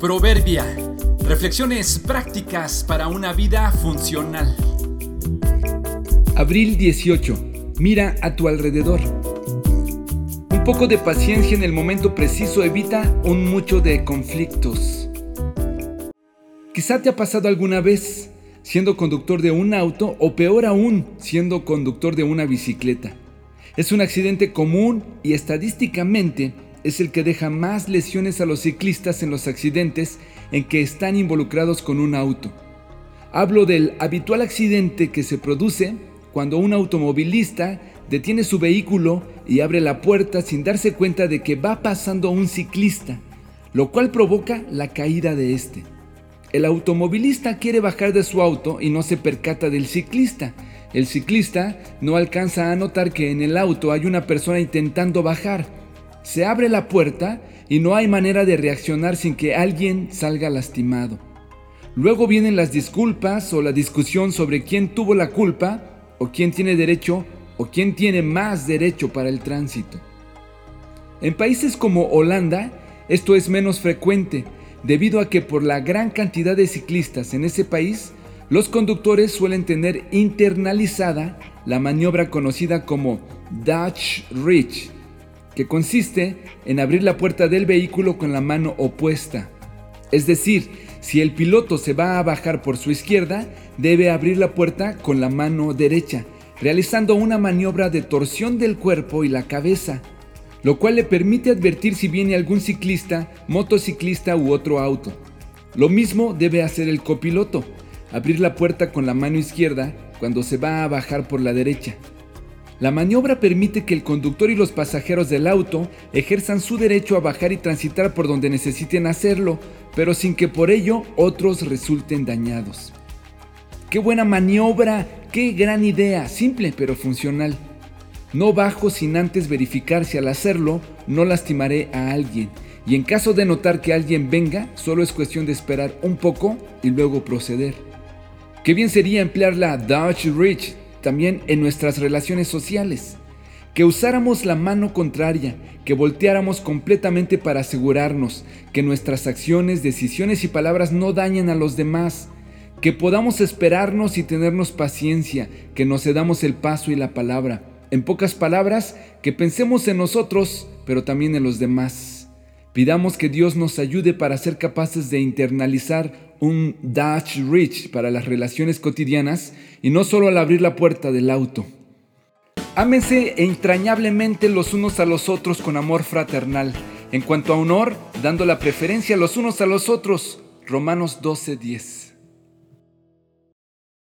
Proverbia. Reflexiones prácticas para una vida funcional. Abril 18. Mira a tu alrededor. Un poco de paciencia en el momento preciso evita un mucho de conflictos. Quizá te ha pasado alguna vez siendo conductor de un auto o peor aún siendo conductor de una bicicleta. Es un accidente común y estadísticamente es el que deja más lesiones a los ciclistas en los accidentes en que están involucrados con un auto. Hablo del habitual accidente que se produce cuando un automovilista detiene su vehículo y abre la puerta sin darse cuenta de que va pasando un ciclista, lo cual provoca la caída de este. El automovilista quiere bajar de su auto y no se percata del ciclista. El ciclista no alcanza a notar que en el auto hay una persona intentando bajar se abre la puerta y no hay manera de reaccionar sin que alguien salga lastimado. Luego vienen las disculpas o la discusión sobre quién tuvo la culpa o quién tiene derecho o quién tiene más derecho para el tránsito. En países como Holanda esto es menos frecuente debido a que por la gran cantidad de ciclistas en ese país, los conductores suelen tener internalizada la maniobra conocida como Dutch Reach, que consiste en abrir la puerta del vehículo con la mano opuesta. Es decir, si el piloto se va a bajar por su izquierda, debe abrir la puerta con la mano derecha, realizando una maniobra de torsión del cuerpo y la cabeza, lo cual le permite advertir si viene algún ciclista, motociclista u otro auto. Lo mismo debe hacer el copiloto, abrir la puerta con la mano izquierda cuando se va a bajar por la derecha. La maniobra permite que el conductor y los pasajeros del auto ejerzan su derecho a bajar y transitar por donde necesiten hacerlo, pero sin que por ello otros resulten dañados. ¡Qué buena maniobra! ¡Qué gran idea! Simple pero funcional. No bajo sin antes verificar si al hacerlo no lastimaré a alguien. Y en caso de notar que alguien venga, solo es cuestión de esperar un poco y luego proceder. Qué bien sería emplear la Dodge Reach también en nuestras relaciones sociales. Que usáramos la mano contraria, que volteáramos completamente para asegurarnos que nuestras acciones, decisiones y palabras no dañen a los demás, que podamos esperarnos y tenernos paciencia, que nos cedamos el paso y la palabra. En pocas palabras, que pensemos en nosotros, pero también en los demás. Pidamos que Dios nos ayude para ser capaces de internalizar un Dutch Rich para las relaciones cotidianas y no solo al abrir la puerta del auto. Ámense entrañablemente los unos a los otros con amor fraternal. En cuanto a honor, dando la preferencia los unos a los otros. Romanos 12:10.